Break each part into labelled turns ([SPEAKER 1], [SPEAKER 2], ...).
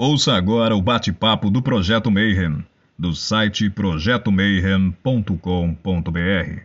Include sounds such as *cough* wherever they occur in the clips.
[SPEAKER 1] Ouça agora o bate-papo do Projeto Mayhem, do site projetomayhem.com.br.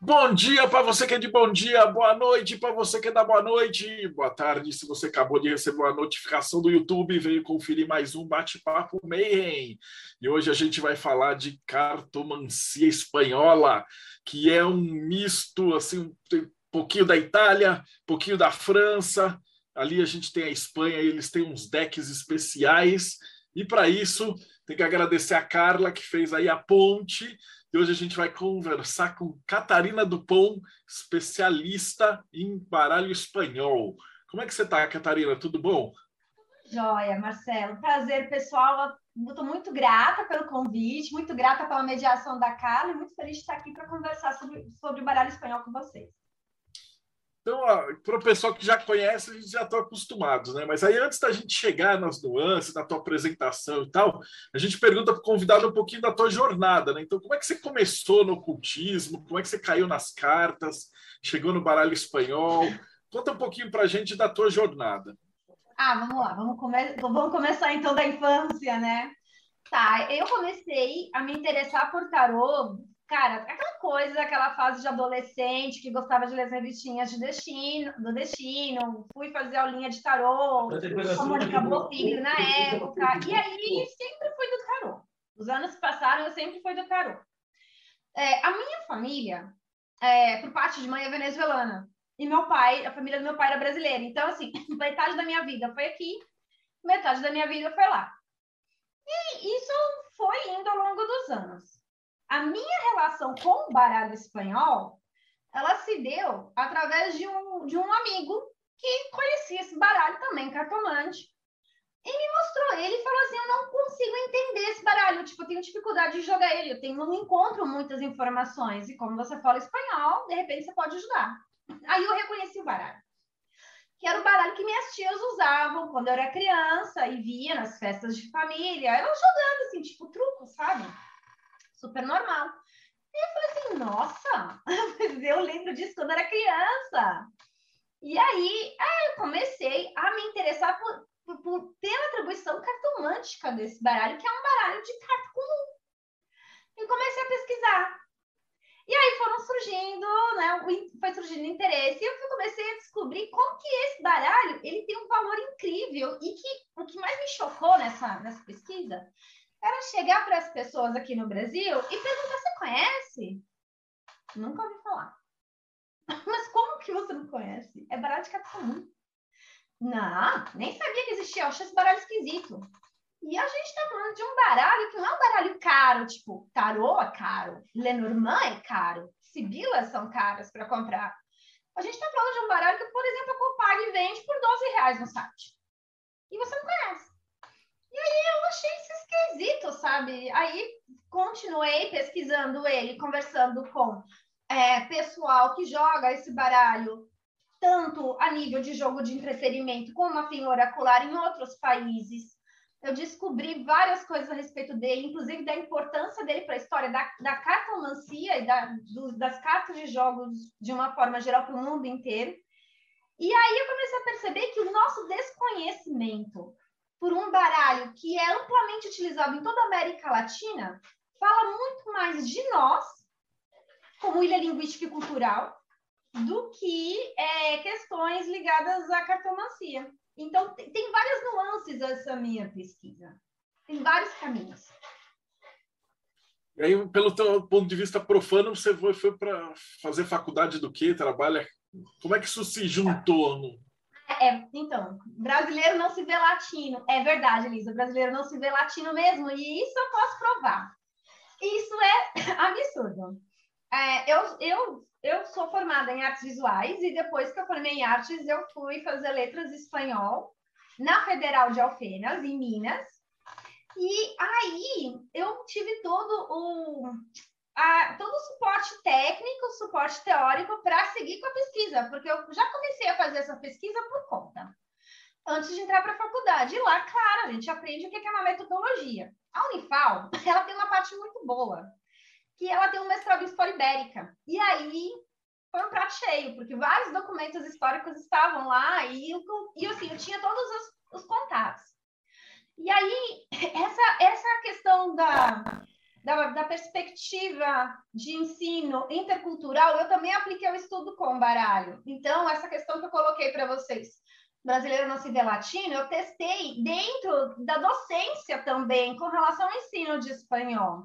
[SPEAKER 2] Bom dia para você que é de bom dia, boa noite para você que é da boa noite, boa tarde se você acabou de receber uma notificação do YouTube veio conferir mais um bate-papo Mayhem. E hoje a gente vai falar de cartomancia espanhola, que é um misto, assim, um pouquinho da Itália, um pouquinho da França, ali a gente tem a Espanha, eles têm uns decks especiais, e para isso tem que agradecer a Carla que fez aí a ponte e hoje a gente vai conversar com Catarina Dupont, especialista em baralho espanhol. Como é que você está, Catarina? Tudo bom?
[SPEAKER 3] Joia, Marcelo. Prazer, pessoal. Estou muito grata pelo convite, muito grata pela mediação da Carla e muito feliz de estar aqui para conversar sobre, sobre o baralho espanhol com vocês.
[SPEAKER 2] Então, para o pessoal que já conhece, a gente já está acostumado, né? Mas aí, antes da gente chegar nas nuances, na tua apresentação e tal, a gente pergunta para o convidado um pouquinho da tua jornada, né? Então, como é que você começou no ocultismo? Como é que você caiu nas cartas? Chegou no baralho espanhol? Conta um pouquinho para a gente da tua jornada.
[SPEAKER 3] Ah, vamos lá, vamos, come... vamos começar então da infância, né? Tá, eu comecei a me interessar por tarô Cara, aquela coisa, aquela fase de adolescente que gostava de ler as revistinhas de destino, do destino, fui fazer aulinha de tarô, com a Mônica Bofigre na época, e aí sempre fui do tarô. Os anos passaram, eu sempre fui do tarô. É, a minha família, é, por parte de mãe, é venezuelana. E meu pai, a família do meu pai era brasileira. Então, assim, *laughs* metade da minha vida foi aqui, metade da minha vida foi lá. E isso foi indo ao longo dos anos a minha relação com o baralho espanhol, ela se deu através de um, de um amigo que conhecia esse baralho também, cartomante. E me mostrou ele e falou assim: Eu não consigo entender esse baralho. Tipo, eu tenho dificuldade de jogar ele. Eu tenho, não encontro muitas informações. E como você fala espanhol, de repente você pode ajudar. Aí eu reconheci o baralho. Que era o baralho que minhas tias usavam quando eu era criança e via nas festas de família. Elas jogando assim, tipo, truco, sabe? Super normal. E eu falei assim, nossa, *laughs* eu lembro disso quando era criança. E aí, eu comecei a me interessar por, por, por, pela atribuição cartomântica desse baralho, que é um baralho de carta comum. E comecei a pesquisar. E aí foram surgindo, né, foi surgindo interesse, e eu comecei a descobrir como que esse baralho, ele tem um valor incrível, e que o que mais me chocou nessa, nessa pesquisa era chegar para as pessoas aqui no Brasil e perguntar: você conhece? Nunca ouvi falar. *laughs* Mas como que você não conhece? É baralho de carta comum. Não, nem sabia que existia. Eu achei esse baralho esquisito. E a gente está falando de um baralho que não é um baralho caro, tipo, tarô é caro, Lenormand é caro, Sibilas são caras para comprar. A gente está falando de um baralho que, por exemplo, a Copag vende por 12 reais no site. E você não conhece. E aí eu achei isso esquisito, sabe? Aí continuei pesquisando ele, conversando com é, pessoal que joga esse baralho, tanto a nível de jogo de entretenimento, como afim oracular em outros países. Eu descobri várias coisas a respeito dele, inclusive da importância dele para a história da, da cartomancia e da, do, das cartas de jogos de uma forma geral para o mundo inteiro. E aí eu comecei a perceber que o nosso desconhecimento por um baralho que é amplamente utilizado em toda a América Latina, fala muito mais de nós, como ilha linguística e cultural, do que é, questões ligadas à cartomancia. Então, tem várias nuances essa minha pesquisa. Tem vários caminhos.
[SPEAKER 2] E aí, pelo teu ponto de vista profano, você foi, foi para fazer faculdade do quê? Trabalha? Como é que isso se juntou?
[SPEAKER 3] É, então, brasileiro não se vê latino. É verdade, Elisa, brasileiro não se vê latino mesmo, e isso eu posso provar. Isso é *coughs* absurdo. É, eu, eu, eu sou formada em artes visuais, e depois que eu formei em artes, eu fui fazer letras espanhol na Federal de Alfenas, em Minas. E aí eu tive todo o a, todo o suporte técnico, suporte teórico para seguir com a pesquisa, porque eu já comecei a fazer essa pesquisa por conta, antes de entrar para a faculdade. E lá, claro, a gente aprende o que é uma metodologia. A Unifal, *laughs* ela tem uma parte muito boa, que ela tem um mestrado em História Ibérica. E aí, foi um prato cheio, porque vários documentos históricos estavam lá e, e assim, eu tinha todos os, os contatos. E aí, *laughs* essa, essa questão da, da, da, perspectiva de ensino intercultural, eu também apliquei o estudo com baralho. Então, essa questão que eu coloquei para vocês, brasileiro não se vê latino, eu testei dentro da docência também, com relação ao ensino de espanhol.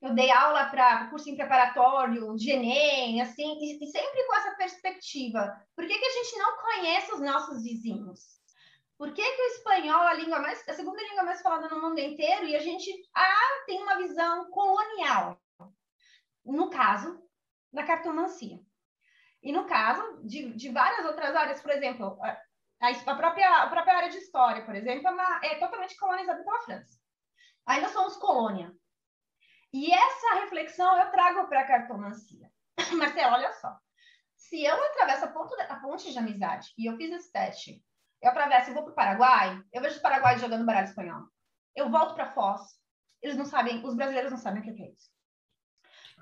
[SPEAKER 3] Eu dei aula para curso preparatório, de Enem, assim, e, e, sempre com essa perspectiva. Por que, que a gente não conhece os nossos vizinhos? Por que, que o espanhol é a língua mais, a segunda língua mais falada no mundo inteiro e a gente ah, tem uma visão colonial? No caso da cartomancia. E no caso de, de várias outras áreas, por exemplo, a, a, própria, a própria área de história, por exemplo, é, uma, é totalmente colonizada pela França. Ainda somos colônia. E essa reflexão eu trago para a cartomancia. *laughs* Marcelo, olha só. Se eu atravesso a, ponto, a ponte de amizade e eu fiz esse teste eu atravesso e vou para o Paraguai, eu vejo os paraguaios jogando baralho espanhol. Eu volto para Foz, eles não sabem, os brasileiros não sabem o que é isso.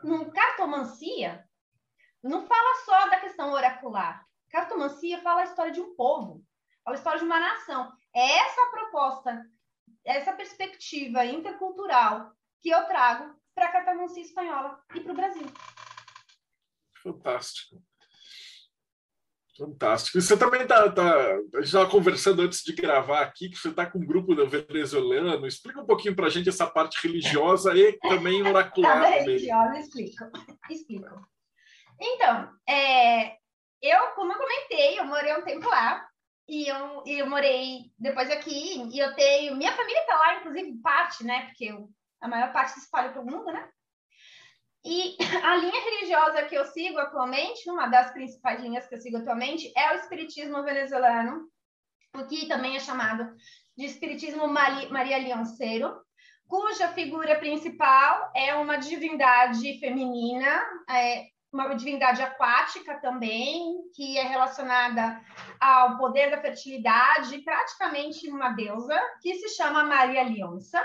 [SPEAKER 3] No cartomancia, não fala só da questão oracular. Cartomancia fala a história de um povo, fala a história de uma nação. É essa proposta, essa perspectiva intercultural que eu trago para a cartomancia espanhola e para o Brasil.
[SPEAKER 2] Fantástico. Fantástico. E você também está. Tá, a gente estava conversando antes de gravar aqui que você está com um grupo venezuelano. Explica um pouquinho para a gente essa parte religiosa e também oracular.
[SPEAKER 3] Tá religiosa, explico. Explico. Então, é, eu, como eu comentei, eu morei um tempo lá. E eu, eu morei depois aqui, e eu tenho. Minha família está lá, inclusive, parte, né? Porque eu, a maior parte se espalha para o mundo, né? E *coughs* a linha religiosa que eu sigo atualmente, uma das principais linhas que eu sigo atualmente, é o espiritismo venezuelano, o que também é chamado de espiritismo Maria Leonceiro, cuja figura principal é uma divindade feminina, é uma divindade aquática também, que é relacionada ao poder da fertilidade, praticamente uma deusa, que se chama Maria Leonça.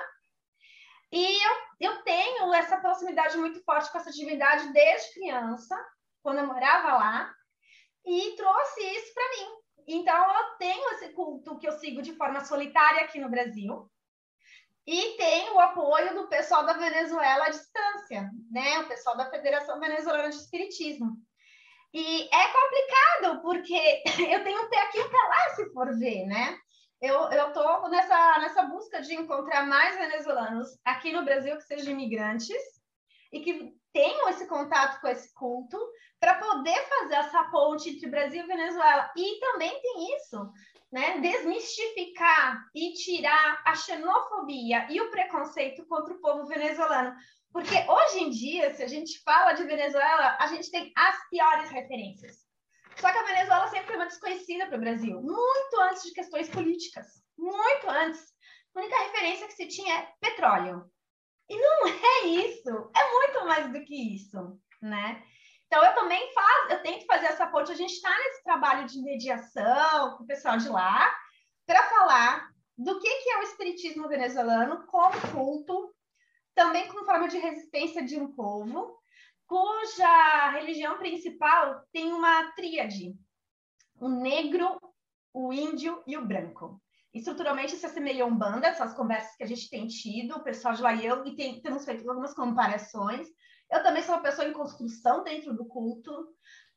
[SPEAKER 3] E eu, eu tenho essa proximidade muito forte com essa divindade desde criança, quando eu morava lá, e trouxe isso para mim. Então, eu tenho esse culto que eu sigo de forma solitária aqui no Brasil, e tenho o apoio do pessoal da Venezuela à distância, né? O pessoal da Federação Venezuelana de Espiritismo. E é complicado, porque *laughs* eu tenho um pé aqui e um pé lá, se for ver, né? Eu tô nessa nessa busca de encontrar mais venezuelanos aqui no Brasil que sejam imigrantes e que tenham esse contato com esse culto para poder fazer essa ponte entre Brasil e Venezuela. E também tem isso, né? Desmistificar e tirar a xenofobia e o preconceito contra o povo venezuelano. Porque hoje em dia, se a gente fala de Venezuela, a gente tem as piores referências. Só que a Venezuela sempre foi uma desconhecida para o Brasil, muito antes de questões políticas, muito antes. A única referência que se tinha é petróleo. E não é isso, é muito mais do que isso, né? Então eu também faço, eu tento fazer essa ponte. A gente está nesse trabalho de mediação com o pessoal de lá para falar do que, que é o espiritismo venezuelano como culto, também como forma de resistência de um povo cuja religião principal tem uma tríade: o negro, o índio e o branco. Estruturalmente se assemelha a Umbanda, essas conversas que a gente tem tido, o pessoal de lá e eu, e tem, temos feito algumas comparações. Eu também sou uma pessoa em construção dentro do culto,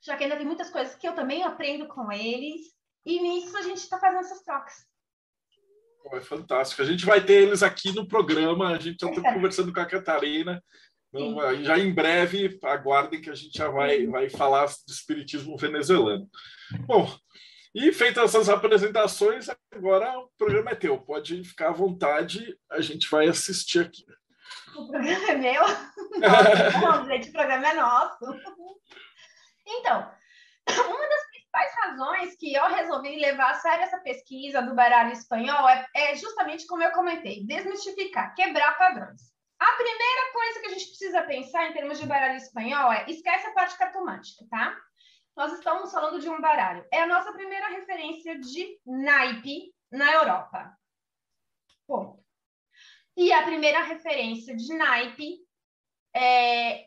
[SPEAKER 3] já que ainda tem muitas coisas que eu também aprendo com eles, e nisso a gente está fazendo essas trocas.
[SPEAKER 2] É fantástico. A gente vai ter eles aqui no programa. A gente está *laughs* conversando com a Catarina. Então, já em breve, aguardem que a gente já vai, vai falar do espiritismo venezuelano. Bom, e feitas essas apresentações, agora o programa é teu. Pode ficar à vontade, a gente vai assistir aqui.
[SPEAKER 3] O programa é meu? *laughs* Não, gente, o programa é nosso. Então, uma das principais razões que eu resolvi levar a sério essa pesquisa do baralho espanhol é, é justamente como eu comentei, desmistificar, quebrar padrões. A primeira coisa que a gente precisa pensar em termos de baralho espanhol é esquece a parte cartomântica, tá? Nós estamos falando de um baralho. É a nossa primeira referência de naipe na Europa. Ponto. E a primeira referência de naipe é,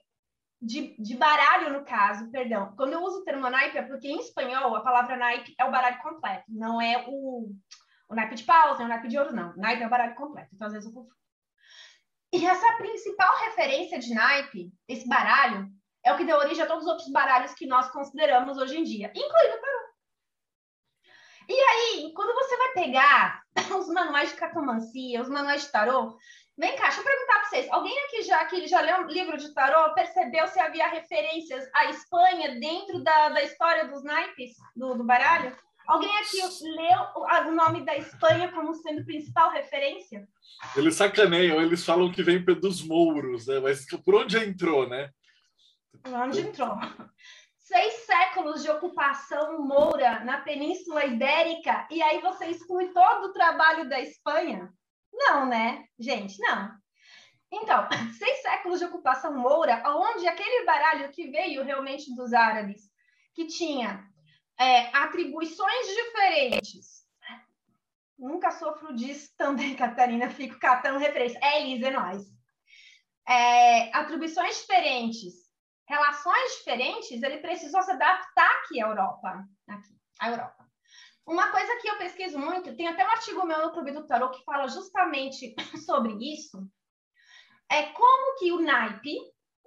[SPEAKER 3] de, de baralho, no caso, perdão. Quando eu uso o termo naipe, é porque em espanhol a palavra naipe é o baralho completo, não é o, o naipe de paus, nem o naipe de ouro, não. Naipe é o baralho completo, então às vezes eu confundo. E essa principal referência de naipe, esse baralho, é o que deu origem a todos os outros baralhos que nós consideramos hoje em dia, incluindo o tarô. E aí, quando você vai pegar *laughs* os manuais de cartomancia, os manuais de tarô, Vem cá, deixa eu perguntar para vocês. Alguém aqui já que já leu um livro de tarô percebeu se havia referências à Espanha dentro da, da história dos naipes do, do baralho? Alguém aqui leu o nome da Espanha como sendo principal referência?
[SPEAKER 2] Eles sacaneiam, eles falam que vem dos mouros, né? Mas por onde entrou, né?
[SPEAKER 3] Por onde entrou? Seis séculos de ocupação moura na Península Ibérica, e aí você exclui todo o trabalho da Espanha? Não, né? Gente, não. Então, *laughs* seis séculos de ocupação moura, onde aquele baralho que veio realmente dos árabes, que tinha é, atribuições diferentes. Nunca sofro disso também, *laughs* Catarina, fico catando referência. É, Elisa, é nós. É, atribuições diferentes, relações diferentes, ele precisou se adaptar aqui à Europa. Aqui, à Europa. Uma coisa que eu pesquiso muito, tem até um artigo meu no Clube do Tarot que fala justamente *coughs* sobre isso, é como que o naipe,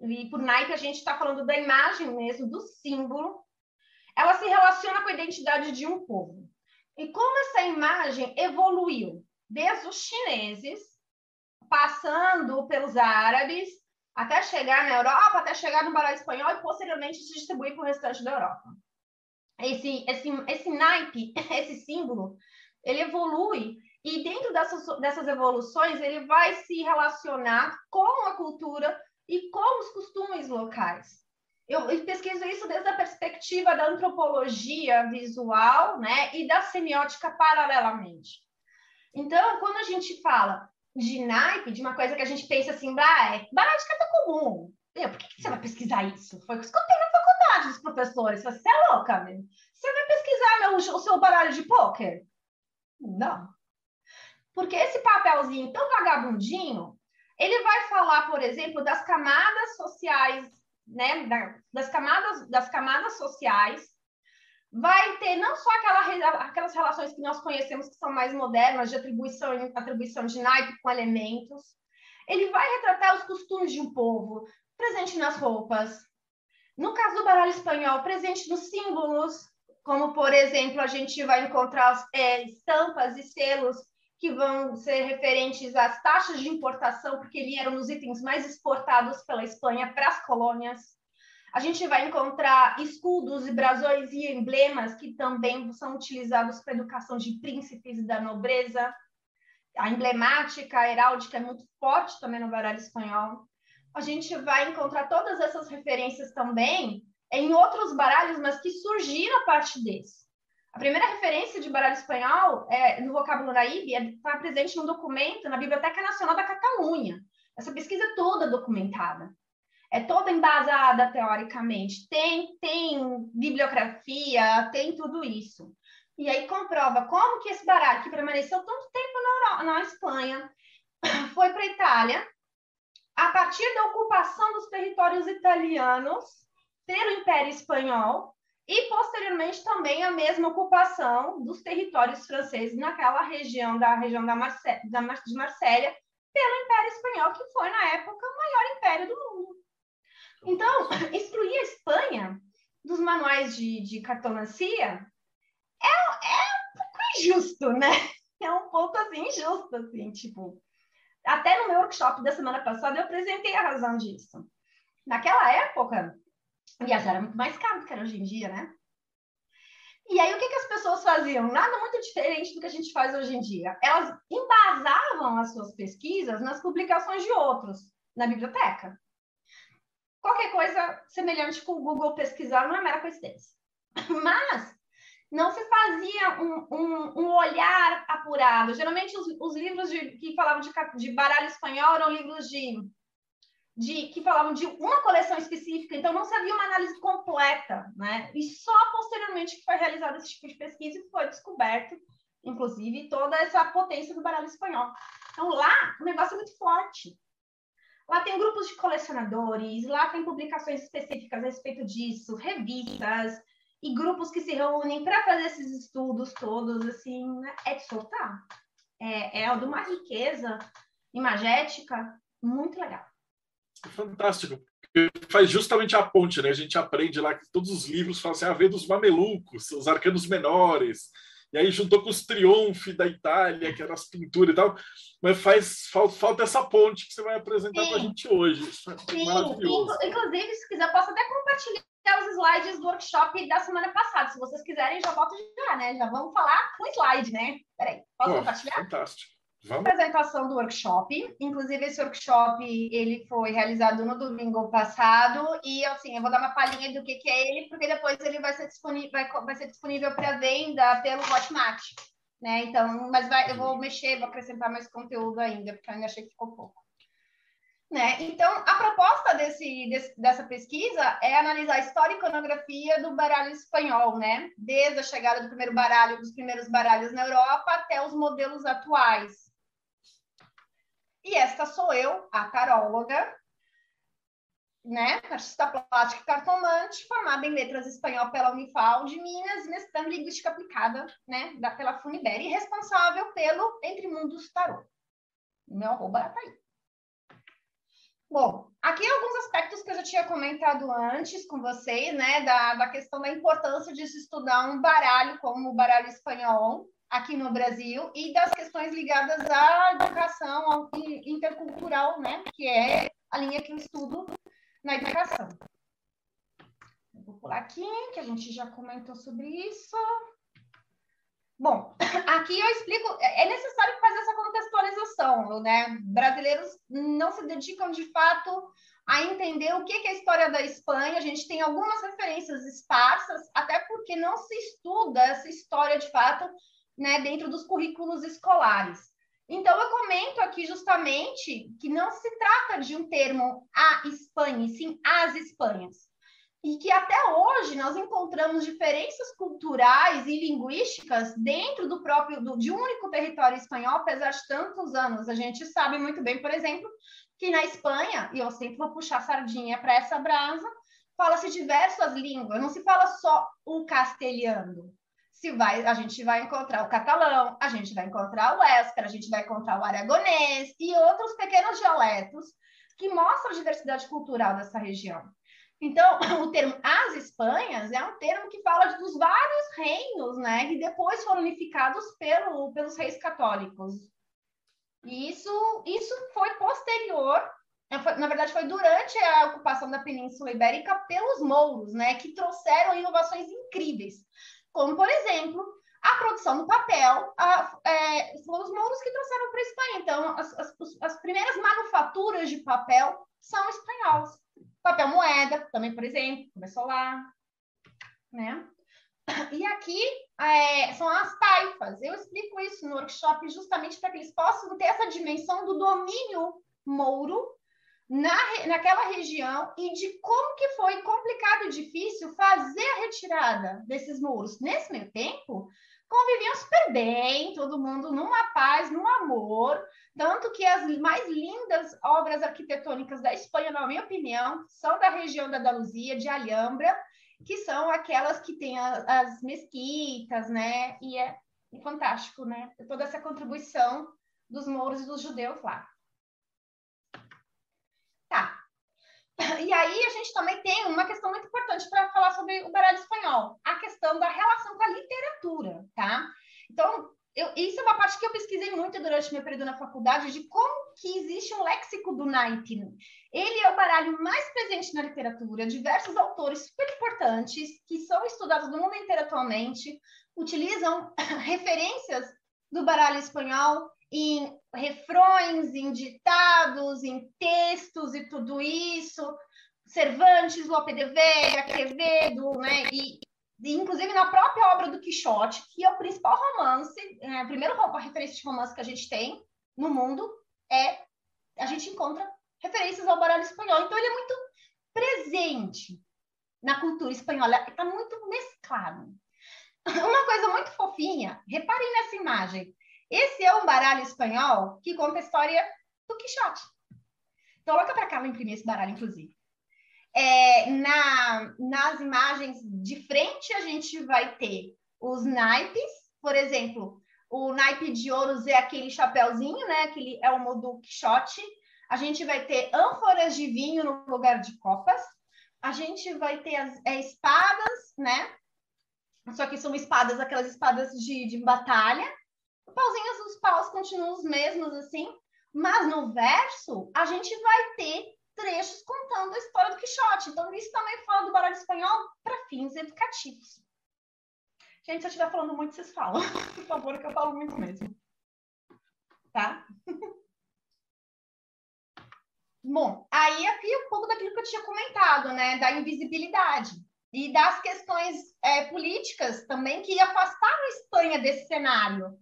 [SPEAKER 3] e por naipe a gente está falando da imagem mesmo, do símbolo, ela se relaciona com a identidade de um povo. E como essa imagem evoluiu desde os chineses, passando pelos árabes, até chegar na Europa, até chegar no baralho espanhol e posteriormente se distribuir para o restante da Europa esse, esse, esse naipe, *laughs* esse símbolo, ele evolui e dentro dessas, dessas evoluções ele vai se relacionar com a cultura e com os costumes locais. Eu, eu pesquiso isso desde a perspectiva da antropologia visual, né, e da semiótica paralelamente. Então, quando a gente fala de naipe, de uma coisa que a gente pensa assim, é baralho de carta comum. Meu, por que, que, você vai pesquisar isso? Foi o que eu escutei na faculdade dos professores. Você é louca, meu. Você vai pesquisar meu, o seu baralho de pôquer? Não. Porque esse papelzinho tão vagabundinho, ele vai falar, por exemplo, das camadas sociais, né? Das camadas, das camadas sociais. Vai ter não só aquela, aquelas relações que nós conhecemos que são mais modernas, de atribuição, atribuição de naipe com elementos. Ele vai retratar os costumes de um povo, presente nas roupas. No caso do baralho espanhol, presente nos símbolos, como, por exemplo, a gente vai encontrar é, estampas e selos que vão ser referentes às taxas de importação, porque eles eram os itens mais exportados pela Espanha para as colônias. A gente vai encontrar escudos e brasões e emblemas que também são utilizados para a educação de príncipes e da nobreza. A emblemática, a heráldica é muito forte também no baralho espanhol. A gente vai encontrar todas essas referências também em outros baralhos, mas que surgiram a partir desse. A primeira referência de baralho espanhol é, no vocábulo Naibe está é, presente num documento na Biblioteca Nacional da Catalunha. Essa pesquisa é toda documentada, é toda embasada teoricamente, tem, tem bibliografia, tem tudo isso. E aí comprova como que esse baralho, que permaneceu tanto tempo na, na Espanha, *laughs* foi para a Itália, a partir da ocupação dos territórios italianos, pelo Império Espanhol e, posteriormente, também a mesma ocupação dos territórios franceses naquela região da região da, Marse da Mar de Marsella pelo Império Espanhol, que foi, na época, o maior império do mundo. Então, excluir a Espanha dos manuais de, de cartomancia é, é um pouco injusto, né? É um pouco, assim, injusto, assim, tipo... Até no meu workshop da semana passada eu apresentei a razão disso. Naquela época, Viajar era muito mais caro do que era hoje em dia, né? E aí, o que, que as pessoas faziam? Nada muito diferente do que a gente faz hoje em dia. Elas embasavam as suas pesquisas nas publicações de outros, na biblioteca. Qualquer coisa semelhante com o Google pesquisar não é mera coincidência. *laughs* Mas não se fazia um, um, um olhar apurado. Geralmente, os, os livros de, que falavam de, de baralho espanhol eram livros de de que falavam de uma coleção específica, então não se havia uma análise completa, né? E só posteriormente que foi realizado esse tipo de pesquisa e foi descoberto, inclusive, toda essa potência do baralho espanhol. Então lá o negócio é muito forte. Lá tem grupos de colecionadores, lá tem publicações específicas a respeito disso, revistas e grupos que se reúnem para fazer esses estudos todos, assim, né? é de soltar. É, é de uma riqueza imagética muito legal.
[SPEAKER 2] Fantástico. Faz justamente a ponte, né? A gente aprende lá que todos os livros falam assim, a ver dos mamelucos, os arcanos menores, e aí juntou com os triunfi da Itália, que eram as pinturas e tal, mas faz falta, essa ponte que você vai apresentar para a gente hoje. É
[SPEAKER 3] Sim, maravilhoso. Inclusive, se quiser, posso até compartilhar os slides do workshop da semana passada. Se vocês quiserem, já volto já, né? Já vamos falar com slide, né? Peraí, posso oh, compartilhar?
[SPEAKER 2] Fantástico.
[SPEAKER 3] Vamos. Apresentação do workshop. Inclusive, esse workshop ele foi realizado no domingo passado. E assim, eu vou dar uma palhinha do que, que é ele, porque depois ele vai ser disponível, vai, vai ser disponível para venda pelo Hotmart. Né? Então, mas vai, eu vou mexer, vou acrescentar mais conteúdo ainda, porque eu ainda achei que ficou pouco. Né? Então, a proposta desse, desse, dessa pesquisa é analisar a história e iconografia do baralho espanhol, né? desde a chegada do primeiro baralho, dos primeiros baralhos na Europa até os modelos atuais. E esta sou eu, a taróloga, né? Artista plástica e cartomante, formada em letras espanhol pela Unifal de Minas, mestrando em linguística aplicada, né? Da, pela Funiberi, e responsável pelo Entre Mundos Tarô. Meu arroba tá aí. Bom, aqui alguns aspectos que eu já tinha comentado antes com vocês, né? Da, da questão da importância de se estudar um baralho como o baralho espanhol, aqui no Brasil e das questões ligadas à educação intercultural, né, que é a linha que eu estudo na educação. Vou pular aqui, que a gente já comentou sobre isso. Bom, *laughs* aqui eu explico, é necessário fazer essa contextualização, né? Brasileiros não se dedicam de fato a entender o que é a história da Espanha. A gente tem algumas referências esparsas, até porque não se estuda essa história de fato né, dentro dos currículos escolares. Então, eu comento aqui justamente que não se trata de um termo a Espanha, sim as Espanhas. E que até hoje nós encontramos diferenças culturais e linguísticas dentro do próprio, do, de um único território espanhol, apesar de tantos anos. A gente sabe muito bem, por exemplo, que na Espanha, e eu sempre vou puxar sardinha para essa brasa, fala-se diversas línguas, não se fala só o castelhano, se vai, a gente vai encontrar o catalão, a gente vai encontrar o escar, a gente vai encontrar o aragonês e outros pequenos dialetos que mostram a diversidade cultural dessa região. Então, *clears throat* o termo as Espanhas é um termo que fala dos vários reinos, né, que depois foram unificados pelo, pelos reis católicos. E isso, isso foi posterior, é, na verdade, foi durante a ocupação da Península Ibérica pelos mouros, né, que trouxeram inovações incríveis como, por exemplo, a produção do papel, a, é, foram os mouros que trouxeram para a Espanha. Então, as, as, as, primeiras manufaturas de papel são espanholas. Papel moeda, também, por exemplo, começou lá. Né? E aqui é, são as taifas. Eu explico isso no workshop justamente para que eles possam ter essa dimensão do domínio mouro na, naquela região e de como que foi complicado e difícil fazer a retirada desses muros. Nesse meio tempo, conviviam super bem, todo mundo numa paz, num amor, tanto que as mais lindas obras arquitetônicas da Espanha, na minha opinião, são da região da Andaluzia, de Alhambra, que são aquelas que têm as mesquitas, né? E é fantástico, né? Toda essa contribuição dos mouros e dos judeus lá. Tá. *coughs* E aí a gente também tem uma questão muito importante para falar sobre o baralho espanhol, a questão da relação com a literatura, tá? Então, eu, isso é uma parte que eu pesquisei muito durante meu período na faculdade, de como que existe um léxico do naipe. Ele é o baralho mais presente na literatura, diversos autores super importantes, que são estudados no mundo inteiro atualmente, utilizam *coughs* referências do baralho espanhol em refrões, em ditados, em textos e tudo isso. Cervantes, Lope de Vega, Quevedo, né? E, inclusive na própria obra do Quixote, que é o principal romance, é, a primeira referência de romance que a gente tem no mundo, é a gente encontra referências ao baralho espanhol. Então ele é muito presente na cultura espanhola, está muito mesclado. *laughs* Uma coisa muito fofinha, reparem nessa imagem. Esse é um baralho espanhol que conta a história do Quixote. Tô louca para vou imprimir esse baralho, inclusive. É, na, nas imagens de frente, a gente vai ter os naipes, por exemplo, o naipe de ouros é aquele chapéuzinho, né? Aquele é o do Quixote. A gente vai ter ânforas de vinho no lugar de copas. A gente vai ter as é, espadas, né? Só que são espadas, aquelas espadas de, de batalha. Pauzinhos, os paus continuam os mesmos, assim. Mas no verso, a gente vai ter trechos contando a história do Quixote. Então, isso também fala do baralho espanhol para fins educativos. Gente, se eu estiver falando muito, vocês falam. *laughs* Por favor, que eu falo muito mesmo. Tá? *laughs* Bom, aí aqui um pouco daquilo que eu tinha comentado, né? Da invisibilidade e das questões é, políticas também que afastaram a Espanha desse cenário.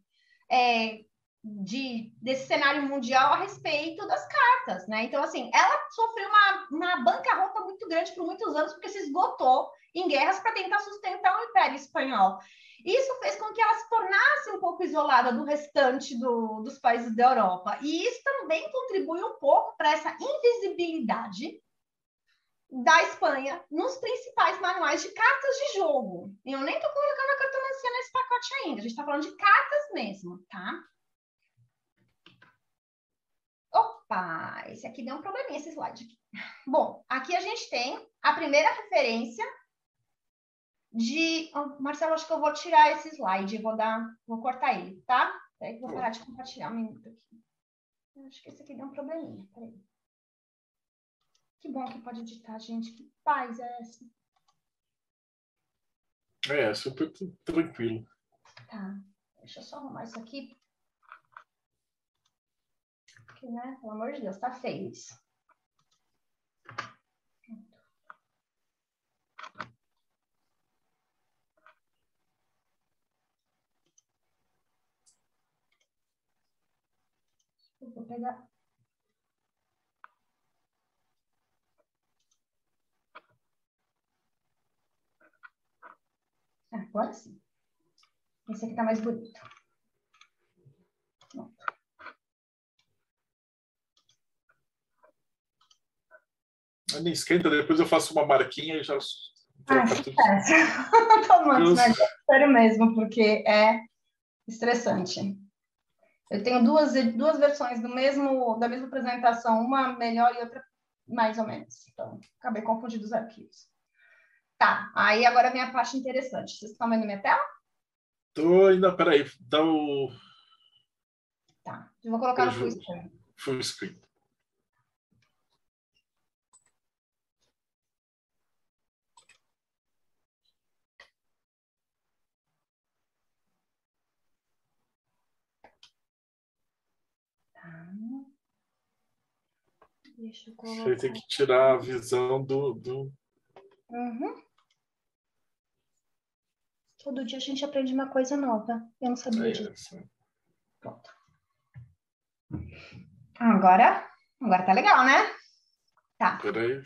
[SPEAKER 3] É, de, desse cenário mundial a respeito das cartas, né? Então, assim, ela sofreu uma, uma bancarrota muito grande por muitos anos, porque se esgotou em guerras para tentar sustentar o Império Espanhol. Isso fez com que ela se tornasse um pouco isolada do restante do, dos países da Europa. E isso também contribui um pouco para essa invisibilidade da Espanha nos principais manuais de cartas de jogo. E eu nem estou colocando a cartomancia nesse pacote ainda, a gente está falando de cartas mesmo, tá? Opa, esse aqui deu um probleminha, esse slide aqui. Bom, aqui a gente tem a primeira referência de... Oh, Marcelo, acho que eu vou tirar esse slide, vou dar, vou cortar ele, tá? Peraí, vou parar de compartilhar um minuto aqui. Acho que esse aqui deu um probleminha, peraí. Que bom que pode editar, gente. Que paz é essa?
[SPEAKER 2] É, super tranquilo.
[SPEAKER 3] Tá, deixa eu só arrumar isso aqui que, né? Pelo amor de Deus, tá feio isso. Vou pegar. Agora sim. Esse aqui tá mais bonito. Pronto.
[SPEAKER 2] nem esquenta, depois eu faço uma marquinha e já.
[SPEAKER 3] Ah, tudo *laughs* Tomando, né? Sério mesmo, porque é estressante. Eu tenho duas, duas versões do mesmo, da mesma apresentação, uma melhor e outra mais ou menos. Então, acabei confundindo os arquivos. Tá, aí agora vem a parte interessante. Vocês estão vendo minha tela?
[SPEAKER 2] Tô ainda, peraí, dá o.
[SPEAKER 3] Tá, eu vou colocar no full screen.
[SPEAKER 2] Full screen. Deixa eu colocar. Você tem que tirar a visão do. do...
[SPEAKER 3] Uhum. Todo dia a gente aprende uma coisa nova. Eu não sabia é disso. Pronto. Agora, agora tá legal, né? Tá.
[SPEAKER 2] Peraí.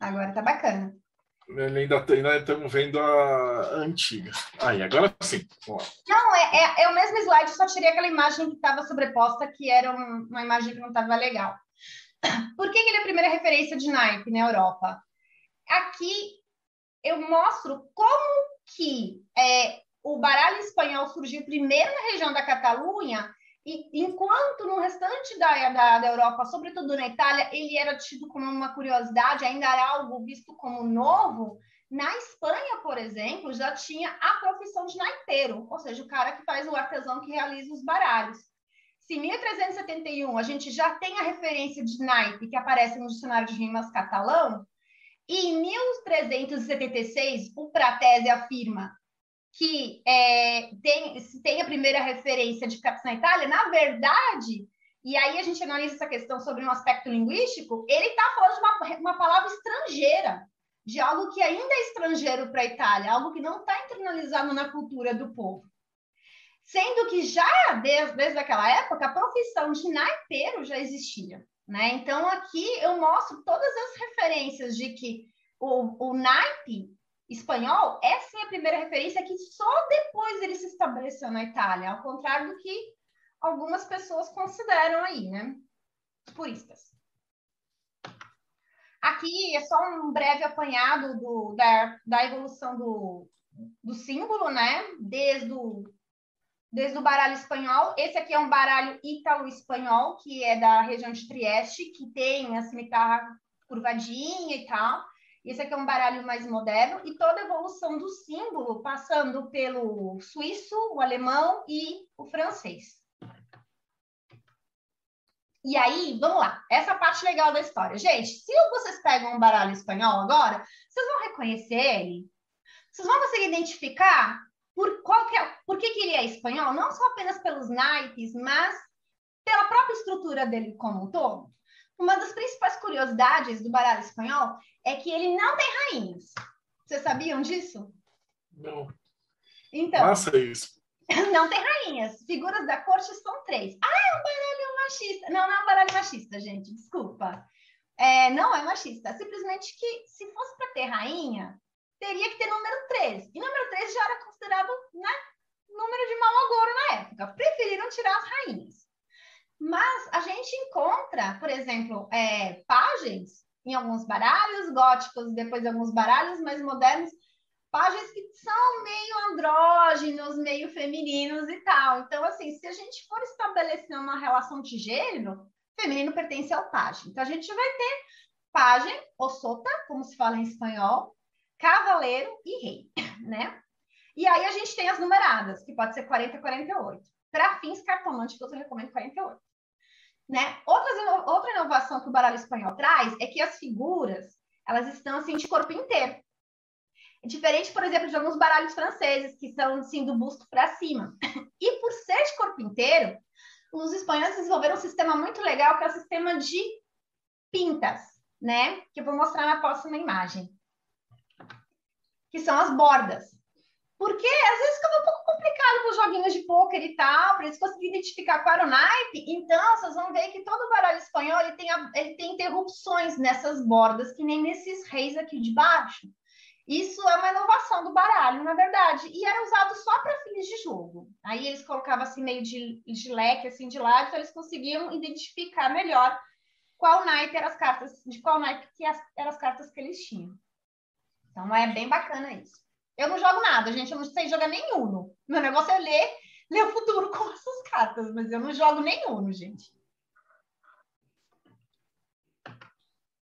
[SPEAKER 3] Agora tá bacana.
[SPEAKER 2] Ainda, ainda estamos vendo a antiga. Aí, agora sim.
[SPEAKER 3] Não, é, é, é, o mesmo slide, só tirei aquela imagem que estava sobreposta, que era um, uma imagem que não estava legal. Por que, que ele é a primeira referência de naipe na Europa? Aqui eu mostro como que é, o baralho espanhol surgiu primeiro na região da Catalunha, e enquanto no restante da, da, da, Europa, sobretudo na Itália, ele era tido como uma curiosidade, ainda era algo visto como novo, na Espanha, por exemplo, já tinha a profissão de naipeiro, ou seja, o cara que faz o artesão que realiza os baralhos. Se em 1371 a gente já tem a referência de naipe que aparece no dicionário de rimas catalão, e em 1376 o Pratese afirma que é, tem, se tem a primeira referência de Caps na Itália, na verdade, e aí a gente analisa essa questão sobre um aspecto linguístico, ele está falando de uma, uma palavra estrangeira, de algo que ainda é estrangeiro para a Itália, algo que não está internalizado na cultura do povo. Sendo que já desde, desde aquela época, a profissão de naipeiro já existia. Né? Então, aqui eu mostro todas as referências de que o, o naipe espanhol é sim a primeira referência que só depois ele se estabeleceu na Itália, ao contrário do que algumas pessoas consideram aí, né? Puristas. Aqui é só um breve apanhado do, da, da evolução do, do símbolo, né? Desde o, desde o baralho espanhol. Esse aqui é um baralho ítalo-espanhol, que é da região de Trieste, que tem a cimitarra curvadinha e tal. Esse aqui é um baralho mais moderno e toda a evolução do símbolo passando pelo suíço, o alemão e o francês. E aí, vamos lá, essa parte legal da história. Gente, se vocês pegam um baralho espanhol agora, vocês vão reconhecer ele. Vocês vão conseguir identificar por, qual que é, por que, que ele é espanhol, não só apenas pelos naipes, mas pela própria estrutura dele como um todo. Uma das principais curiosidades do baralho espanhol é que ele não tem rainhas. Vocês sabiam disso?
[SPEAKER 2] Não.
[SPEAKER 3] Então.
[SPEAKER 2] Massa isso. *laughs*
[SPEAKER 3] Não tem rainhas. Figuras da corte são três. Ah, é um baralho machista. Não, não é um baralho machista, gente. Desculpa. É, não é machista. Simplesmente que se fosse para ter rainha, teria que ter número 13. E número 13 já era considerado né, número de mau agouro na época. Preferiram tirar as rainhas. Mas a gente encontra, por exemplo, é, pagens em alguns baralhos góticos, depois alguns baralhos mais modernos, pagens que são meio andrógenos, meio femininos e tal. Então, assim, se a gente for estabelecer uma relação de gênero, feminino pertence ao pajem. Então, a gente vai ter pajem, ou sota, como se fala em espanhol, cavaleiro e rei, né? E aí a gente tem as numeradas, que pode ser 40 48. Para fins cartomânticos, eu recomendo 48. Né? Outra, outra inovação que o baralho espanhol traz é que as figuras elas estão assim de corpo inteiro. É diferente, por exemplo, de alguns baralhos franceses, que são assim do busto para cima. *laughs* E por ser de corpo inteiro, os espanhóis desenvolveram um sistema muito legal, que é o sistema de pintas, né? Que eu vou mostrar na próxima imagem. Que são as bordas. Porque às vezes fica um pouco complicado com os joguinhos de pôquer e tal, para eles conseguirem identificar qual era o naipe. Então, vocês vão ver que todo baralho espanhol ele tem, ele tem interrupções nessas bordas, que nem nesses reis aqui de baixo. Isso é uma inovação do baralho, na verdade, e era usado só para fins de jogo. Aí eles colocavam assim meio de, de leque assim de lado, então eles conseguiam identificar melhor qual naipe eram as cartas, de qual naipe que as, eram as cartas que eles tinham. Então é bem bacana isso. Eu não jogo nada, gente. Eu não sei jogar Uno. Meu negócio é ler, ler o futuro *laughs* com essas cartas, mas eu não jogo Uno, gente.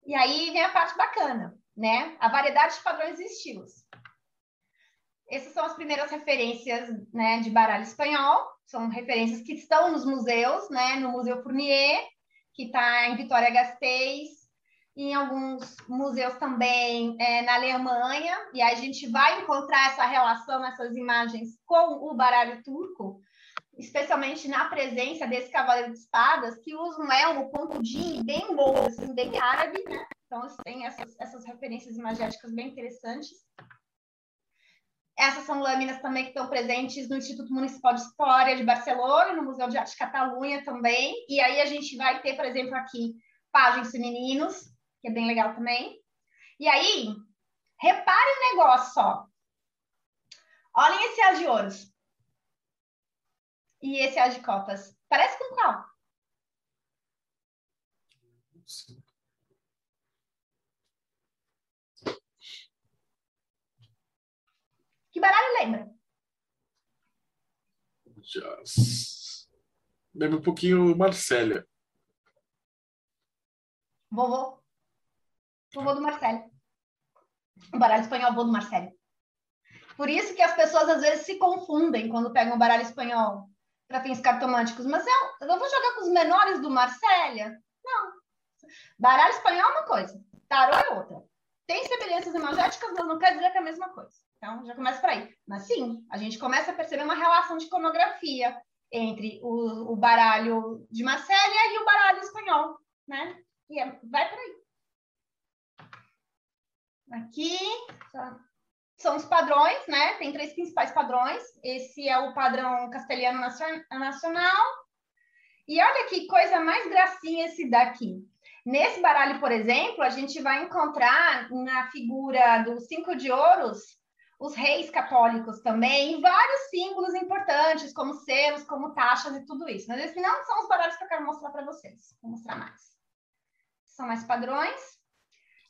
[SPEAKER 3] E aí vem a parte bacana, né? A variedade de padrões e estilos. Essas são as primeiras referências né, de baralho espanhol. São referências que estão nos museus, né? No Museu Fournier, que está em Vitória Gasteiz, em alguns museus também é, na Alemanha, e a gente vai encontrar essa relação, essas imagens com o baralho turco, especialmente na presença desse cavaleiro de espadas, que usa um elmo pontudinho, bem bom, assim, bem árabe, né? Então, tem essas, essas referências imagéticas bem interessantes. Essas são lâminas também que estão presentes no Instituto Municipal de História de Barcelona, no Museu de Arte de Catalunha também. E aí a gente vai ter, por exemplo, aqui páginas femininos, que é bem legal também. E aí, repare o negócio só. Olhem esse as de ouros. E esse as de copas. Parece com qual? Sim. Que baralho lembra?
[SPEAKER 2] Just... Lembra um pouquinho Marcélia.
[SPEAKER 3] Vovô. O vô do Marcelo. O baralho espanhol, vô do Marcelo. Por isso que as pessoas às vezes se confundem quando pegam o baralho espanhol para fins cartomânticos. Mas eu, eu vou jogar com os menores do Marcélia? Não. Baralho espanhol é uma coisa, tarô é outra. Tem semelhanças imagéticas, mas não quer dizer que é a mesma coisa. Então, já começa por aí. Mas sim, a gente começa a perceber uma relação de iconografia entre o, o baralho de Marcélia e o baralho espanhol, né? E é, vai por aí. Aqui são os padrões, né? Tem três principais padrões. Esse é o padrão castelhano nacional. E olha que coisa mais gracinha esse daqui. Nesse baralho, por exemplo, a gente vai encontrar na figura do cinco de ouros os reis católicos também, e vários símbolos importantes, como selos, como taxas e tudo isso. Mas esses não são os baralhos que eu quero mostrar para vocês. Vou mostrar mais. São mais padrões.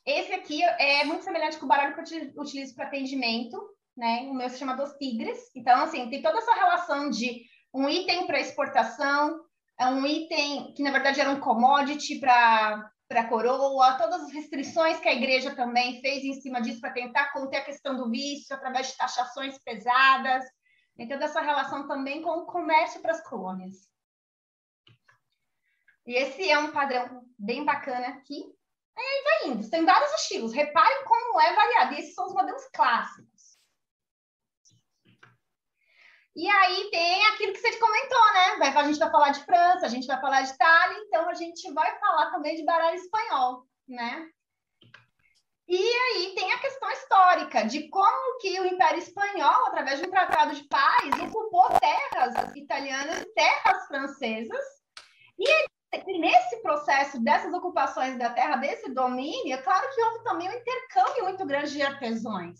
[SPEAKER 3] Esse aqui é muito semelhante com o baralho que eu utilizo para atendimento, né? O meu se chama Dos Tigres. Então, assim, tem toda essa relação de um item para exportação, é um item que, na verdade, era um commodity para para a coroa, todas as restrições que a igreja também fez em cima disso para tentar conter a questão do vício através de taxações pesadas, então dessa relação também com o comércio para as colônias. E esse é um padrão bem bacana aqui. E aí vai indo. Tem vários estilos. Reparem como é variado. E esses são os modelos clássicos. E aí tem aquilo que você comentou, né? A gente vai falar de França, a gente vai falar de Itália, então a gente vai falar também de baralho espanhol, né? E aí tem a questão histórica de como que o Império Espanhol, através de um tratado de paz, ocupou terras italianas e terras francesas. E nesse processo dessas ocupações da terra, desse domínio, é claro que houve também um intercâmbio muito grande de artesãos.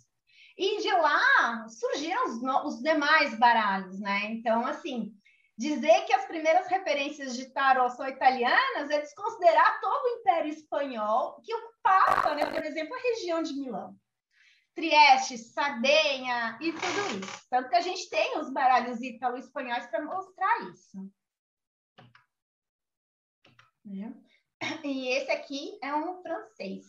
[SPEAKER 3] E de lá surgiram os, os demais baralhos, né? Então, assim, dizer que as primeiras referências de tarot são italianas é desconsiderar todo o Império Espanhol que ocupava, né, por exemplo, a região de Milão. Trieste, Sardenha e tudo isso. Tanto que a gente tem os baralhos ítalo-espanhóis para mostrar isso. Né? E esse aqui é um francês.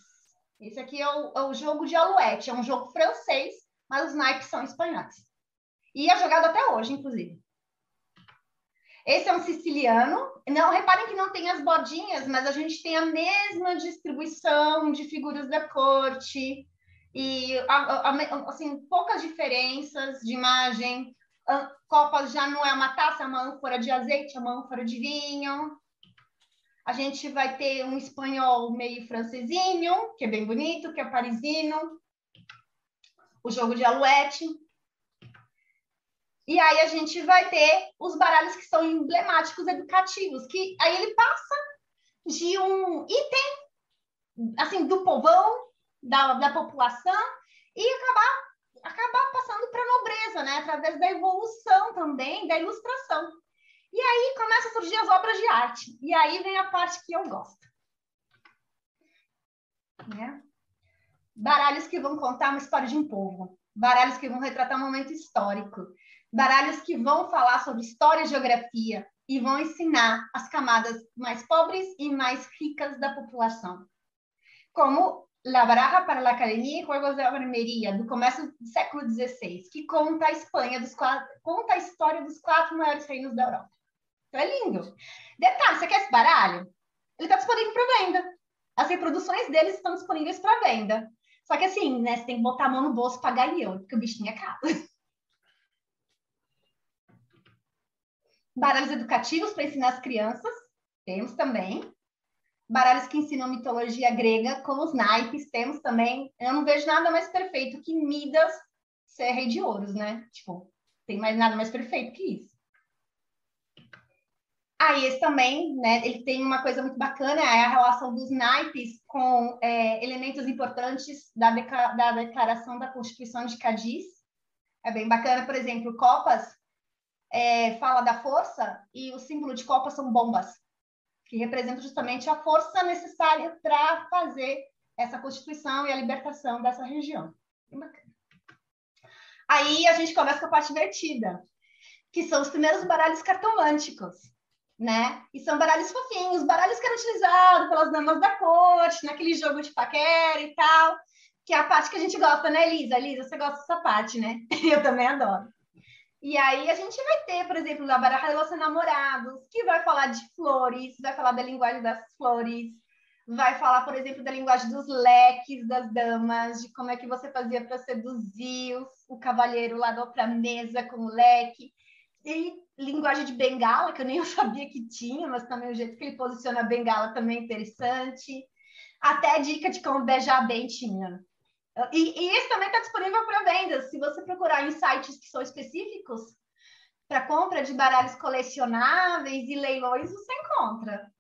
[SPEAKER 3] Esse aqui é o, é o jogo de Alouette, é um jogo francês, mas os naipes são espanhóis. E é jogado até hoje, inclusive. Esse é um siciliano. Não, reparem que não tem as bordinhas, mas a gente tem a mesma distribuição de figuras da corte e assim poucas diferenças de imagem. Copas já não é uma taça, é uma ânfora de azeite, é uma ânfora de vinho. A gente vai ter um espanhol meio francesinho, que é bem bonito, que é parisino. O jogo de aluete. E aí a gente vai ter os baralhos que são emblemáticos educativos, que aí ele passa de um item, assim, do povão, da, da população, e acabar, acabar passando para a nobreza, né? Através da evolução também, da ilustração. E aí começam a surgir as obras de arte. E aí vem a parte que eu gosto. Né? Baralhos que vão contar uma história de um povo. Baralhos que vão retratar um momento histórico. Baralhos que vão falar sobre história e geografia e vão ensinar as camadas mais pobres e mais ricas da população. Como La Baraja para la Academia e Juegos de Armeria, do começo do século XVI, que conta a Espanha dos quatro, conta a história dos quatro maiores reinos da Europa. Então é lindo. Detalhe, você quer esse baralho? Ele está disponível para venda. As reproduções deles estão disponíveis para venda. Só que assim, né? Você tem que botar a mão no bolso e pagar em euro, porque o bichinho é caro. Baralhos educativos para ensinar as crianças. Temos também. Baralhos que ensinam mitologia grega, com os naipes. Temos também. Eu não vejo nada mais perfeito que Midas ser rei de ouros, né? Tipo, tem mais nada mais perfeito que isso. Aí esse também, né, ele tem uma coisa muito bacana, é a relação dos naipes com é, elementos importantes da, da declaração da Constituição de Cadiz. É bem bacana, por exemplo, copas é, fala da força e o símbolo de copas são bombas, que representam justamente a força necessária para fazer essa Constituição e a libertação dessa região. Bem bacana. Aí a gente começa com a parte divertida, que são os primeiros baralhos cartomânticos né? E são baralhos fofinhos, baralhos que eram utilizados pelas damas da corte, naquele jogo de paquera e tal, que é a parte que a gente gosta, né, Elisa? Elisa, você gosta dessa parte, né? *laughs* Eu também adoro. E aí a gente vai ter, por exemplo, a baraja dos namorados, que vai falar de flores, vai falar da linguagem das flores, vai falar, por exemplo, da linguagem dos leques das damas, de como é que você fazia para seduzir o cavalheiro lá da outra mesa com o leque. E linguagem de bengala, que eu nem *laughs* sabia que tinha, mas também o jeito que ele posiciona a bengala também é interessante. Até dica de como beijar bem tinha. E, e esse também está disponível para venda. Se você procurar em sites que são específicos para compra de baralhos colecionáveis e leilões, você encontra.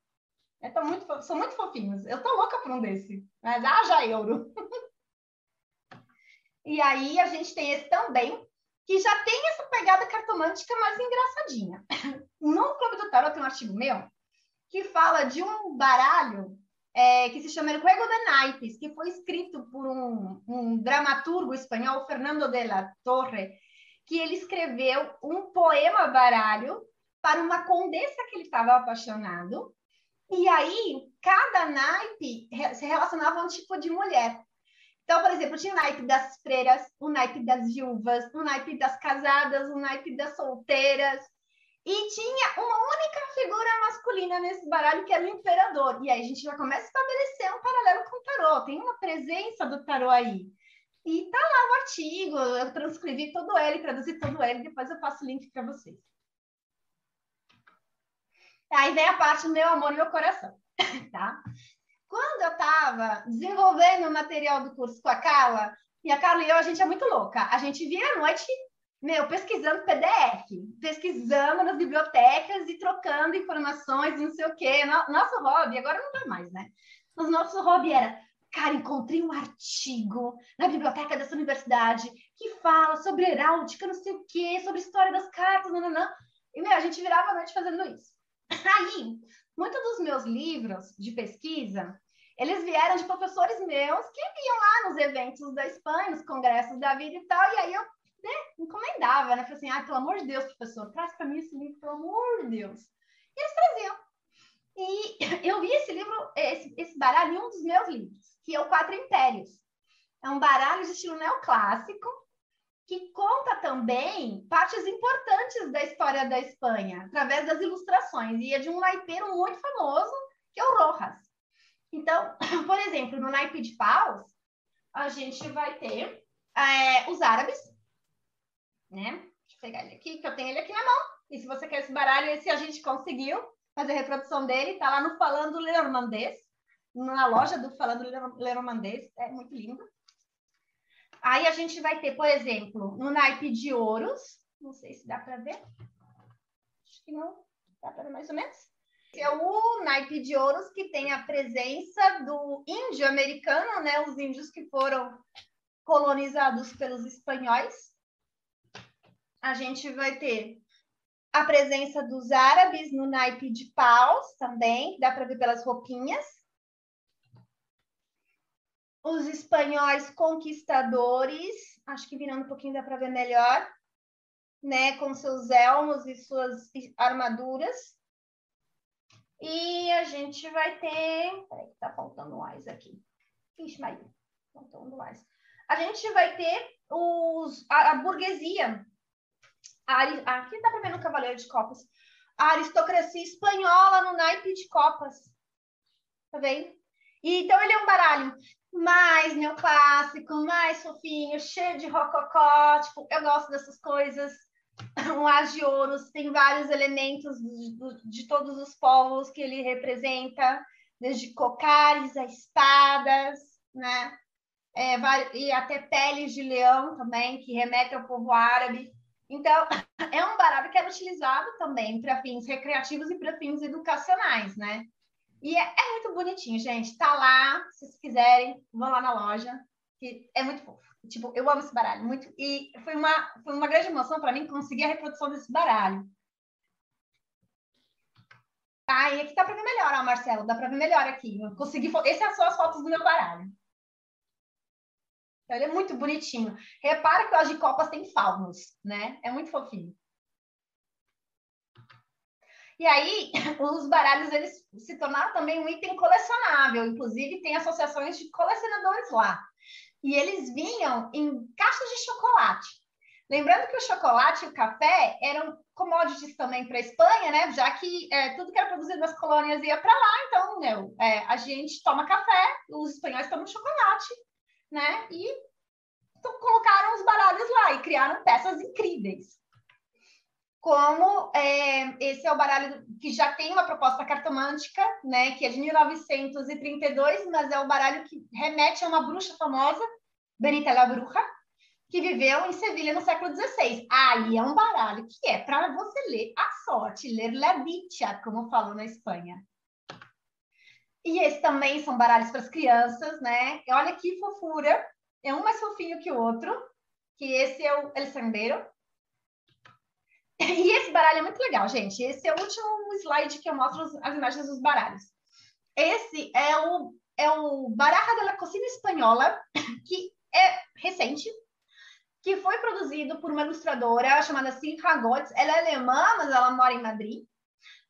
[SPEAKER 3] Muito, são muito fofinhos. Eu tô louca por um desse. Mas haja euro. *laughs* E aí a gente tem esse também, que já tem essa pegada cartomântica mais engraçadinha. No Clube do Tarot tem um artigo meu que fala de um baralho é, que se chama El Juego de Naipes, que foi escrito por um, um dramaturgo espanhol, Fernando de la Torre, que ele escreveu um poema baralho para uma condessa que ele estava apaixonado. E aí, cada naipe se relacionava a um tipo de mulher. Então, por exemplo, tinha o naipe das freiras, o naipe das viúvas, o naipe das casadas, o naipe das solteiras. E tinha uma única figura masculina nesse baralho, que era o imperador. E aí a gente já começa a estabelecer um paralelo com o tarô. Tem uma presença do tarô aí. E tá lá o artigo, eu transcrevi todo ele, traduzi todo ele, depois eu passo o link para vocês. Aí vem a parte do meu amor e meu coração, *laughs* tá? Quando eu estava desenvolvendo o material do curso com a Carla, e a Carla e eu, a gente é muito louca. A gente vira a noite, meu, pesquisando PDF, pesquisando nas bibliotecas e trocando informações e não sei o quê. Nosso hobby, agora não tá mais, né? Mas nosso hobby era Cara, encontrei um artigo na biblioteca dessa universidade que fala sobre heráldica, não sei o quê, sobre história das cartas, nananã. E, meu, a gente virava a noite fazendo isso. *laughs* Aí, muitos dos meus livros de pesquisa, eles vieram de professores meus que iam lá nos eventos da Espanha, nos congressos da vida e tal, e aí eu né, encomendava, né? Falei assim, ah, pelo amor de Deus, professor, traz para mim esse livro, pelo amor de Deus. E eles traziam. E eu vi esse livro, esse, esse baralho em um dos meus livros, que é o Quatro Impérios. É um baralho de estilo neoclássico, que conta também partes importantes da história da Espanha, através das ilustrações. E é de um naipeiro muito famoso, que é o Rojas. Então, *clears throat* por exemplo, no naipe de paus, a gente vai ter é, os árabes, né? Deixa eu pegar ele aqui, que eu tenho ele aqui na mão. E se você quer esse baralho, esse a gente conseguiu fazer a reprodução dele, tá lá no Falando Lermandês, na loja do Falando Lermandês, é muito lindo. Aí a gente vai ter, por exemplo, no naipe de ouros, não sei se dá para ver, acho que não, dá para ver mais ou menos. É o naipe de ouros que tem a presença do índio americano, né? Os índios que foram colonizados pelos espanhóis. A gente vai ter a presença dos árabes no naipe de paus também, dá para ver pelas roupinhas. Os espanhóis conquistadores, acho que virando um pouquinho dá para ver melhor, né, com seus elmos e suas armaduras. E a gente vai ter. Peraí, tá faltando mais aqui. Ixi, Maria, faltando mais. A gente vai ter os, a, a burguesia, a, aqui dá para ver no Cavaleiro de Copas. A aristocracia espanhola no naipe de copas. Tá vendo? E, então ele é um baralho mais neoclássico, mais fofinho, cheio de rococó. Tipo, eu gosto dessas coisas. *laughs* Um as de ouros, tem vários elementos de, de todos os povos que ele representa, desde cocares a espadas, né? É, e até peles de leão também, que remete ao povo árabe. Então, *laughs* é um baralho que era utilizado também para fins recreativos e para fins educacionais, né? E é, é, muito bonitinho, gente. Tá lá, se vocês quiserem, vão lá na loja, que é muito fofo. Tipo, eu amo esse baralho, muito. E foi uma, foi uma grande emoção para mim conseguir a reprodução desse baralho. Ah, e aqui dá para ver melhor, ó, Marcelo, dá para ver melhor aqui. Eu consegui. Essas são as fotos do meu baralho. Ele é muito bonitinho. Repara que as de copas tem faunos, né? É muito fofinho. E aí, *laughs* os baralhos eles se tornaram também um item colecionável. Inclusive, tem associações de colecionadores lá. E eles vinham em caixas de chocolate. Lembrando que o chocolate e o café eram commodities também para a Espanha, né? Já que é, tudo que era produzido nas colônias ia para lá, então, meu, é, a gente toma café, os espanhóis tomam chocolate, né? E colocaram os baralhos lá e criaram peças incríveis. Como é, esse é o baralho que já tem uma proposta cartomântica, né, que é de 1932, mas é o baralho que remete a uma bruxa famosa, Benita la Bruja, que viveu em Sevilha no século XVI. Aí é um baralho que é para você ler a sorte, ler la dicha, como falou na Espanha. E esses também são baralhos para as crianças, né? Olha que fofura. É um mais fofinho que o outro, que esse é o El Sandeiro. E esse baralho é muito legal, gente. Esse é o último slide que eu mostro as imagens dos baralhos. Esse é o, é o Baraja de la Cocina Espanhola, que é recente, que foi produzido por uma ilustradora chamada Silvia Gotts. Ela é alemã, mas ela mora em Madrid.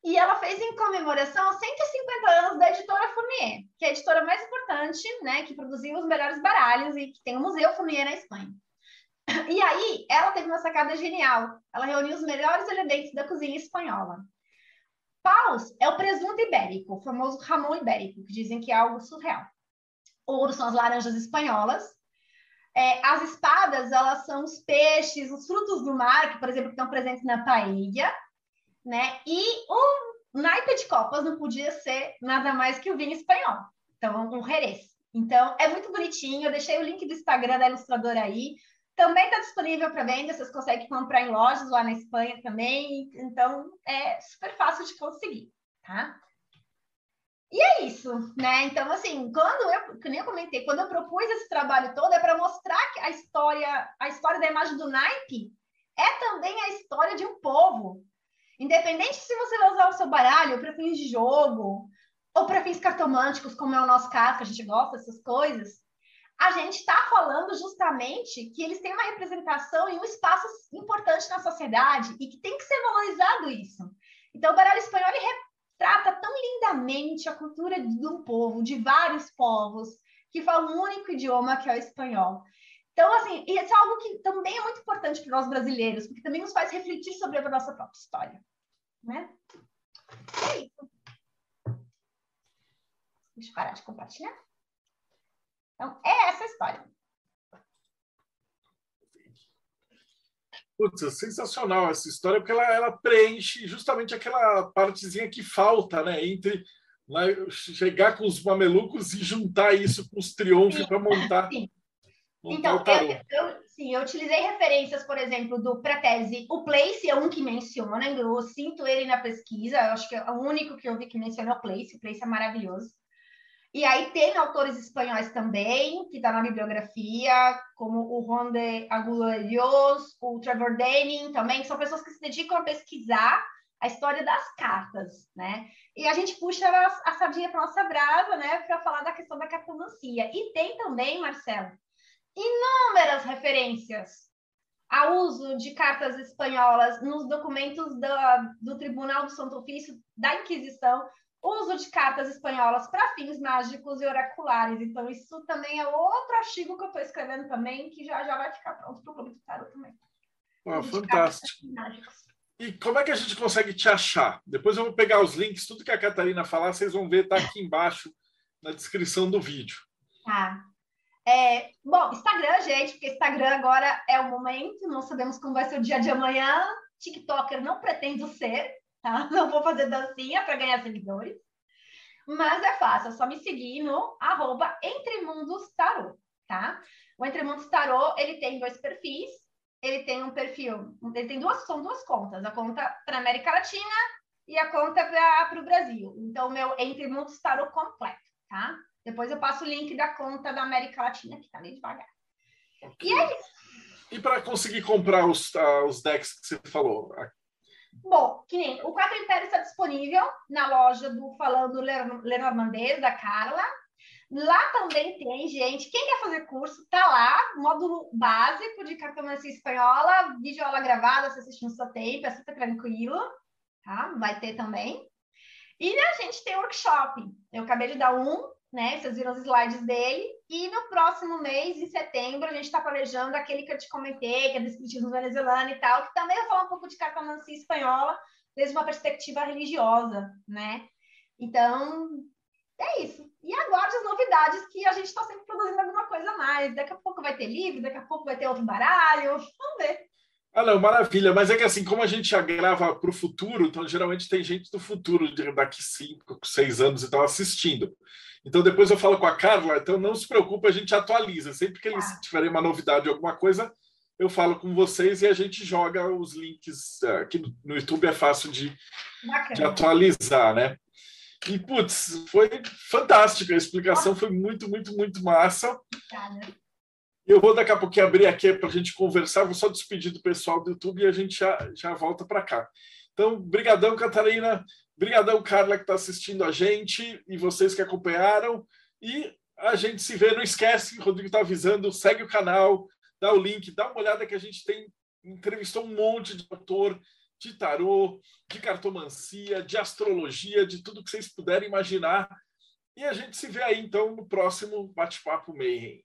[SPEAKER 3] E ela fez em comemoração aos 150 anos da editora Fournier, que é a editora mais importante, né, que produziu os melhores baralhos e que tem o Museu Fournier na Espanha. E aí, ela teve uma sacada genial. Ela reuniu os melhores elementos da cozinha espanhola. Paus é o presunto ibérico, o famoso ramon ibérico, que dizem que é algo surreal. Ouro são as laranjas espanholas. É, as espadas, elas são os peixes, os frutos do mar, que, por exemplo, estão presentes na paella, né? E o naipe de copas não podia ser nada mais que o vinho espanhol. Então, um Jerez. Então, é muito bonitinho. Eu deixei o link do Instagram da ilustradora aí. Também está disponível para venda, vocês conseguem comprar em lojas lá na Espanha também. Então, é super fácil de conseguir, tá? E é isso, né? Então, assim, quando eu, que nem eu comentei, quando eu propus esse trabalho todo, é para mostrar que a história, a história da imagem do naipe é também a história de um povo. Independente se você vai usar o seu baralho para fins de jogo, ou para fins cartomânticos, como é o nosso caso, que a gente gosta dessas coisas, a gente está falando justamente que eles têm uma representação e um espaço importante na sociedade e que tem que ser valorizado isso. Então, o baralho espanhol retrata tão lindamente a cultura de um povo, de vários povos, que falam um único idioma, que é o espanhol. Então, assim, isso é algo que também é muito importante para nós brasileiros, porque também nos faz refletir sobre a nossa própria história. Né? É isso. Deixa eu parar de compartilhar. Então, é essa a história.
[SPEAKER 2] Putz, é sensacional essa história, porque ela, ela preenche justamente aquela partezinha que falta, né? Entre lá, chegar com os mamelucos e juntar isso com os triunfos para montar.
[SPEAKER 3] Sim. montar então, eu, eu, sim, eu utilizei referências, por exemplo, do Pretese. O Place é um que menciona, eu sinto ele na pesquisa, eu acho que é o único que eu vi que menciona o Place. O Place é maravilhoso. E aí tem autores espanhóis também, que está na bibliografia, como o Juan de Agulhos, o Trevor Denning também, que são pessoas que se dedicam a pesquisar a história das cartas, né? E a gente puxa a, a sardinha para nossa brasa, né, para falar da questão da cartomancia. E tem também, Marcelo, inúmeras referências a uso de cartas espanholas nos documentos da, do Tribunal do Santo Ofício da Inquisição, uso de cartas espanholas para fins mágicos e oraculares. Então, isso também é outro artigo que eu estou escrevendo também, que já, já vai ficar pronto para o Clube do Tarot também.
[SPEAKER 2] Oh, fantástico. E como é que a gente consegue te achar? Depois eu vou pegar os links, tudo que a Catarina falar, vocês vão ver, tá aqui embaixo na descrição do vídeo.
[SPEAKER 3] Tá. É, bom, Instagram, gente, porque Instagram agora é o momento, não sabemos como vai ser o dia de amanhã. TikToker não pretendo ser, tá? *laughs* Não vou fazer dancinha para ganhar seguidores. Mas é fácil, é só me seguir no arroba Entremundos Tarot, tá? O Entremundos Tarot, ele tem dois perfis. Ele tem um perfil, ele tem duas, são duas contas. A conta para América Latina e a conta para o Brasil. Então, meu Entremundos Tarot completo, tá? Depois eu passo o link da conta da América Latina, que tá ali devagar. Okay. E é.
[SPEAKER 2] E para conseguir comprar os, uh, os decks que você falou,
[SPEAKER 3] Bom, que nem o Quatro Impérios está disponível na loja do Falando Lenormandês, da Carla. Lá também tem, gente. Quem quer fazer curso, tá lá, módulo básico de cartomancia espanhola, vídeo aula gravada, você assiste no seu tempo, é super tranquilo, tá? Vai ter também. E a gente tem workshop. Eu acabei de dar um né? Vocês viram os slides dele. E no próximo mês, em setembro, a gente está planejando aquele que eu te comentei, que é do espiritismo venezuelano e tal, que também vai falar um pouco de cartomancia espanhola, desde uma perspectiva religiosa, né? Então, é isso. E aguarde as novidades que a gente está sempre produzindo alguma coisa a mais. Daqui a pouco vai ter livro, daqui a pouco vai ter outro baralho. Vamos ver.
[SPEAKER 2] Ah, não, maravilha. Mas é que assim, como a gente já grava para o futuro, então geralmente tem gente do futuro, daqui cinco, seis anos e tal, assistindo. Então depois eu falo com a Carla, então não se preocupe, a gente atualiza. Sempre que eles tá. tiverem uma novidade, alguma coisa, eu falo com vocês e a gente joga os links aqui no YouTube é fácil de, de atualizar, né? E putz, foi fantástica a explicação, foi muito, muito, muito massa. Eu vou daqui a pouquinho abrir aqui para a gente conversar, vou só despedir do pessoal do YouTube e a gente já, já volta para cá. Então, brigadão, Catarina, brigadão, Carla, que está assistindo a gente e vocês que acompanharam. E a gente se vê, não esquece, o Rodrigo está avisando, segue o canal, dá o link, dá uma olhada que a gente tem, entrevistou um monte de autor de tarô, de cartomancia, de astrologia, de tudo que vocês puderem imaginar. E a gente se vê aí, então, no próximo Bate-Papo Mayhem.